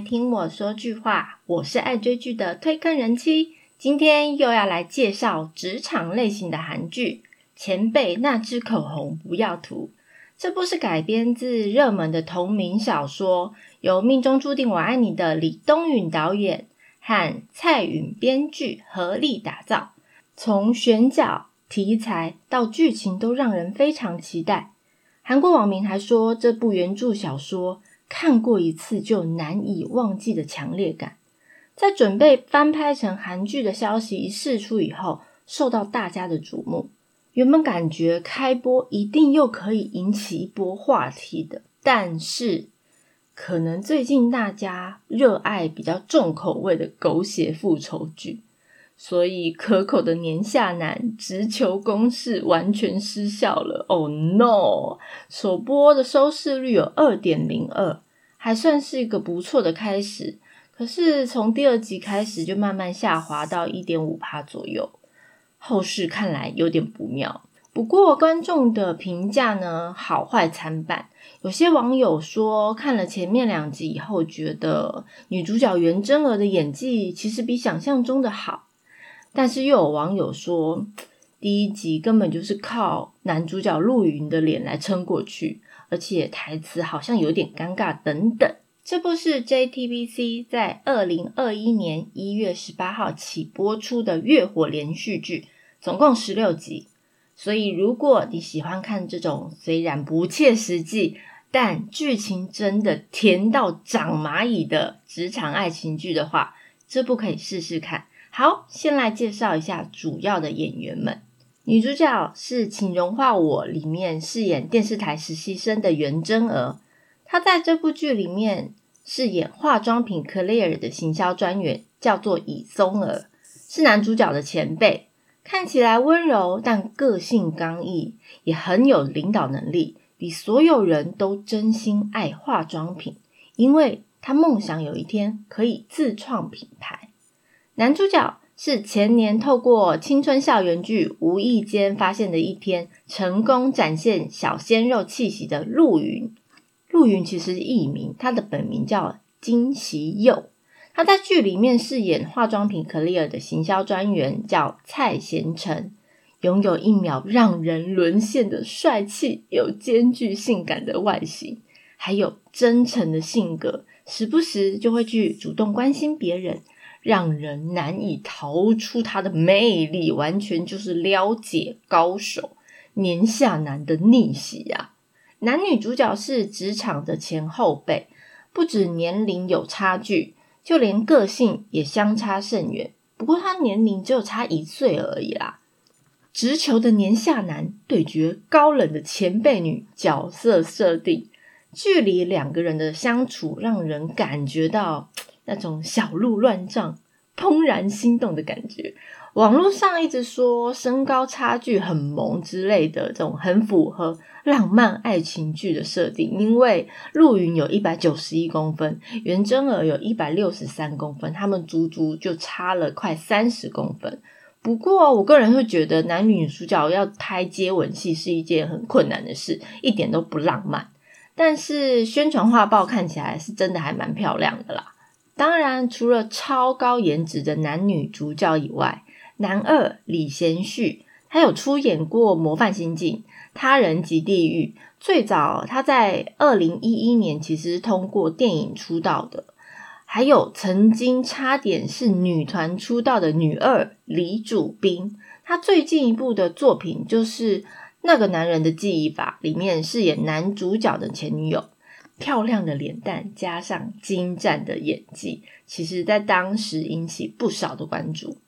听我说句话，我是爱追剧的推坑人妻，今天又要来介绍职场类型的韩剧《前辈那支口红不要涂》。这部是改编自热门的同名小说，由命中注定我爱你的李东允导演和蔡允编剧合力打造，从选角、题材到剧情都让人非常期待。韩国网民还说，这部原著小说看过一次就难以忘记的强烈感，在准备翻拍成韩剧的消息一释出以后，受到大家的瞩目。原本感觉开播一定又可以引起一波话题的，但是可能最近大家热爱比较重口味的狗血复仇剧。所以可口的年下男直球攻势完全失效了。Oh no！首播的收视率有二点零二，还算是一个不错的开始。可是从第二集开始就慢慢下滑到一点五趴左右，后续看来有点不妙。不过观众的评价呢，好坏参半。有些网友说看了前面两集以后，觉得女主角袁真儿的演技其实比想象中的好。但是又有网友说，第一集根本就是靠男主角陆云的脸来撑过去，而且台词好像有点尴尬等等。这部是 JTBC 在二零二一年一月十八号起播出的月火连续剧，总共十六集。所以如果你喜欢看这种虽然不切实际，但剧情真的甜到长蚂蚁的职场爱情剧的话，这部可以试试看。好，先来介绍一下主要的演员们。女主角是《请融化我》里面饰演电视台实习生的袁真儿，她在这部剧里面饰演化妆品 Clear 的行销专员，叫做以松儿，是男主角的前辈，看起来温柔，但个性刚毅，也很有领导能力，比所有人都真心爱化妆品，因为她梦想有一天可以自创品牌。男主角是前年透过青春校园剧无意间发现的一天，成功展现小鲜肉气息的陆云。陆云其实艺名，他的本名叫金喜佑。他在剧里面饰演化妆品 Clear 的行销专员，叫蔡贤成，拥有一秒让人沦陷的帅气，有兼具性感的外形，还有真诚的性格，时不时就会去主动关心别人。让人难以逃出他的魅力，完全就是撩姐高手，年下男的逆袭呀！男女主角是职场的前后辈，不止年龄有差距，就连个性也相差甚远。不过他年龄只有差一岁而已啦。直球的年下男对决高冷的前辈女，角色设定，距离两个人的相处，让人感觉到。那种小鹿乱撞、怦然心动的感觉，网络上一直说身高差距很萌之类的，这种很符合浪漫爱情剧的设定。因为陆云有一百九十一公分，袁真儿有一百六十三公分，他们足足就差了快三十公分。不过，我个人会觉得男女主角要拍接吻戏是一件很困难的事，一点都不浪漫。但是宣传画报看起来是真的还蛮漂亮的啦。当然，除了超高颜值的男女主角以外，男二李贤旭，他有出演过《模范刑警》《他人及地狱》。最早他在二零一一年其实通过电影出道的，还有曾经差点是女团出道的女二李主彬。他最近一部的作品就是《那个男人的记忆法》，里面饰演男主角的前女友。漂亮的脸蛋加上精湛的演技，其实在当时引起不少的关注。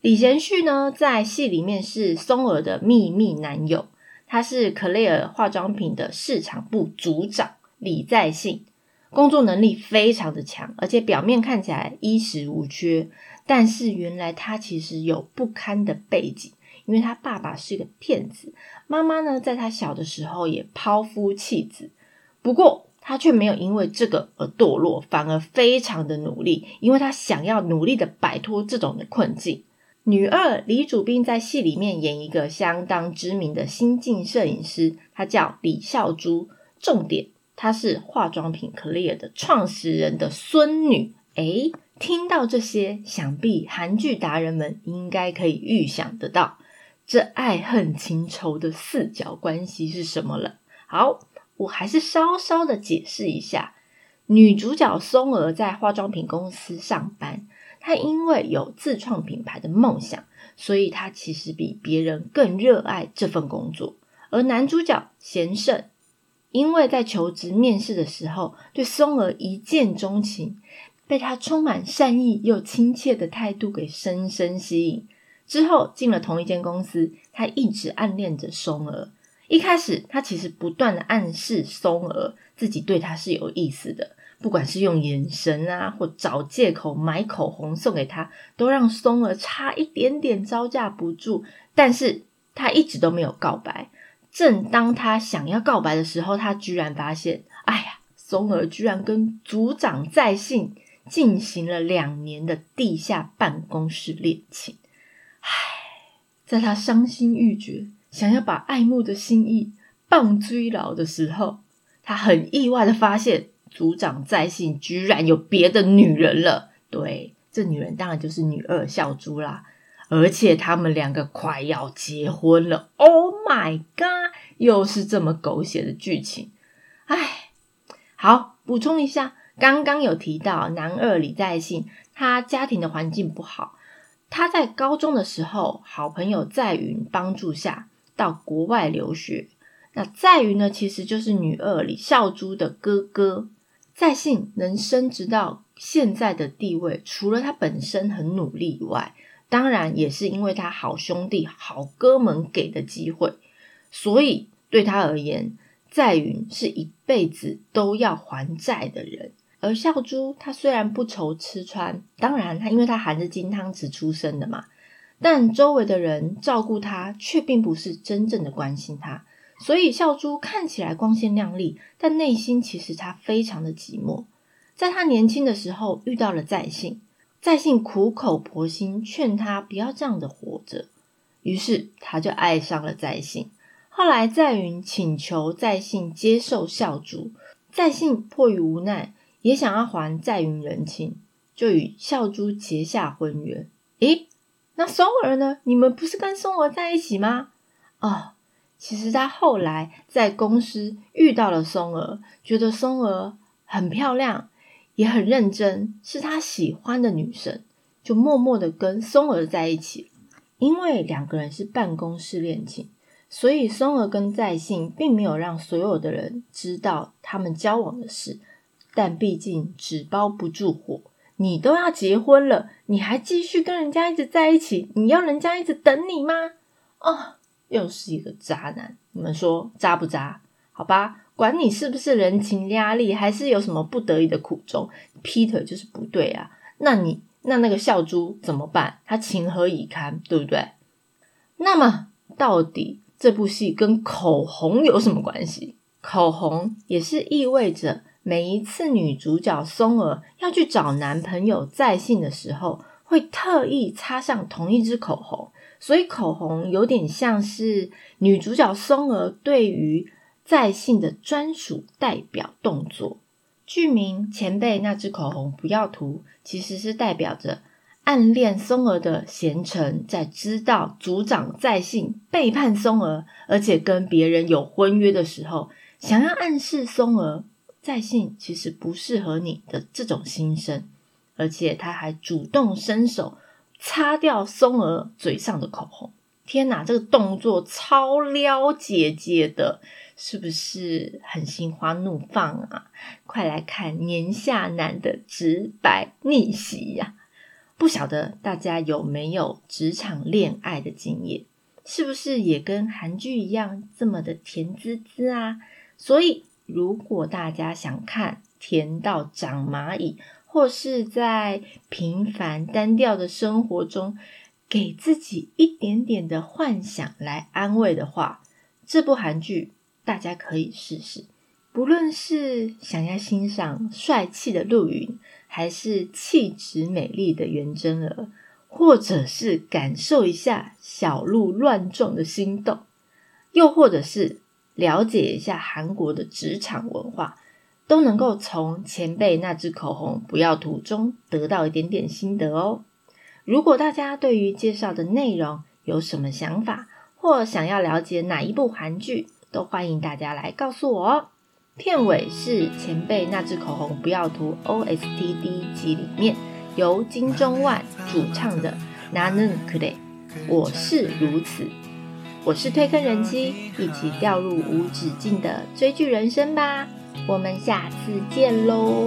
李贤旭呢，在戏里面是松儿的秘密男友，他是 Clear 化妆品的市场部组长李在信，工作能力非常的强，而且表面看起来衣食无缺，但是原来他其实有不堪的背景，因为他爸爸是一个骗子，妈妈呢，在他小的时候也抛夫弃子，不过。他却没有因为这个而堕落，反而非常的努力，因为他想要努力的摆脱这种的困境。女二李主斌在戏里面演一个相当知名的新晋摄影师，他叫李孝珠。重点她是化妆品 Clear 的创始人的孙女。诶，听到这些，想必韩剧达人们应该可以预想得到，这爱恨情仇的四角关系是什么了。好，我还是稍稍的解释一下。女主角松儿在化妆品公司上班，她因为有自创品牌的梦想，所以她其实比别人更热爱这份工作。而男主角贤胜，因为在求职面试的时候对松儿一见钟情，被她充满善意又亲切的态度给深深吸引。之后进了同一间公司，他一直暗恋着松儿。一开始，他其实不断的暗示松儿自己对他是有意思的。不管是用眼神啊，或找借口买口红送给他，都让松儿差一点点招架不住。但是他一直都没有告白。正当他想要告白的时候，他居然发现，哎呀，松儿居然跟组长在信进行了两年的地下办公室恋情。唉，在他伤心欲绝，想要把爱慕的心意棒追牢的时候，他很意外的发现。组长在信居然有别的女人了，对，这女人当然就是女二小猪啦，而且他们两个快要结婚了，Oh my god，又是这么狗血的剧情，哎，好，补充一下，刚刚有提到男二李在信，他家庭的环境不好，他在高中的时候，好朋友在云帮助下到国外留学，那在于呢，其实就是女二李孝珠的哥哥。在信能升职到现在的地位，除了他本身很努力以外，当然也是因为他好兄弟、好哥们给的机会。所以对他而言，在云是一辈子都要还债的人。而孝珠他虽然不愁吃穿，当然他因为他含着金汤匙出生的嘛，但周围的人照顾他，却并不是真正的关心他。所以孝珠看起来光鲜亮丽，但内心其实他非常的寂寞。在他年轻的时候遇到了在信，在信苦口婆心劝他不要这样的活着，于是他就爱上了在信。后来在云请求在信接受孝珠，在信迫于无奈，也想要还在云人情，就与孝珠结下婚约。诶，那松儿呢？你们不是跟松儿在一起吗？哦。其实他后来在公司遇到了松儿，觉得松儿很漂亮，也很认真，是他喜欢的女生，就默默的跟松儿在一起。因为两个人是办公室恋情，所以松儿跟在信并没有让所有的人知道他们交往的事。但毕竟纸包不住火，你都要结婚了，你还继续跟人家一直在一起，你要人家一直等你吗？哦。又是一个渣男，你们说渣不渣？好吧，管你是不是人情压力，还是有什么不得已的苦衷，劈腿就是不对啊。那你那那个笑猪怎么办？他情何以堪，对不对？那么到底这部戏跟口红有什么关系？口红也是意味着每一次女主角松儿要去找男朋友在信的时候，会特意擦上同一支口红。所以口红有点像是女主角松儿对于在信的专属代表动作。剧名前辈那支口红不要涂，其实是代表着暗恋松儿的贤臣，在知道组长在信背叛松儿，而且跟别人有婚约的时候，想要暗示松儿在信其实不适合你的这种心声，而且他还主动伸手。擦掉松儿嘴上的口红，天哪，这个动作超撩姐姐的，是不是很心花怒放啊？快来看年下男的直白逆袭呀！不晓得大家有没有职场恋爱的经验，是不是也跟韩剧一样这么的甜滋滋啊？所以，如果大家想看甜到长蚂蚁，或是在平凡单调的生活中，给自己一点点的幻想来安慰的话，这部韩剧大家可以试试。不论是想要欣赏帅气的陆云，还是气质美丽的袁真儿，或者是感受一下小鹿乱撞的心动，又或者是了解一下韩国的职场文化。 都能够从前辈那支口红不要涂中得到一点点心得哦。如果大家对于介绍的内容有什么想法，或想要了解哪一部韩剧，都欢迎大家来告诉我哦。片尾是前辈那支口红不要涂 OST 第一集里面由金钟万主唱的《나는그래》，我是如此。 我是推坑人妻，一起掉入无止境的追剧人生吧。我们下次见喽。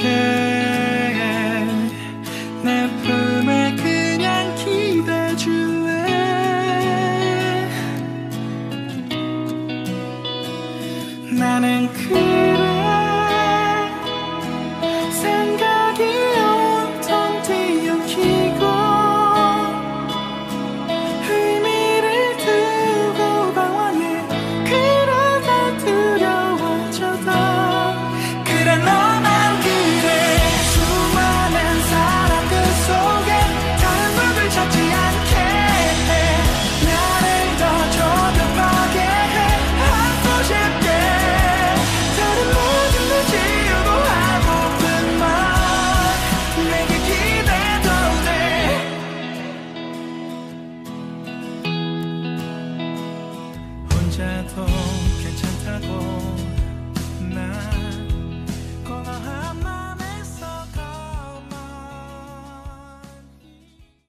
care.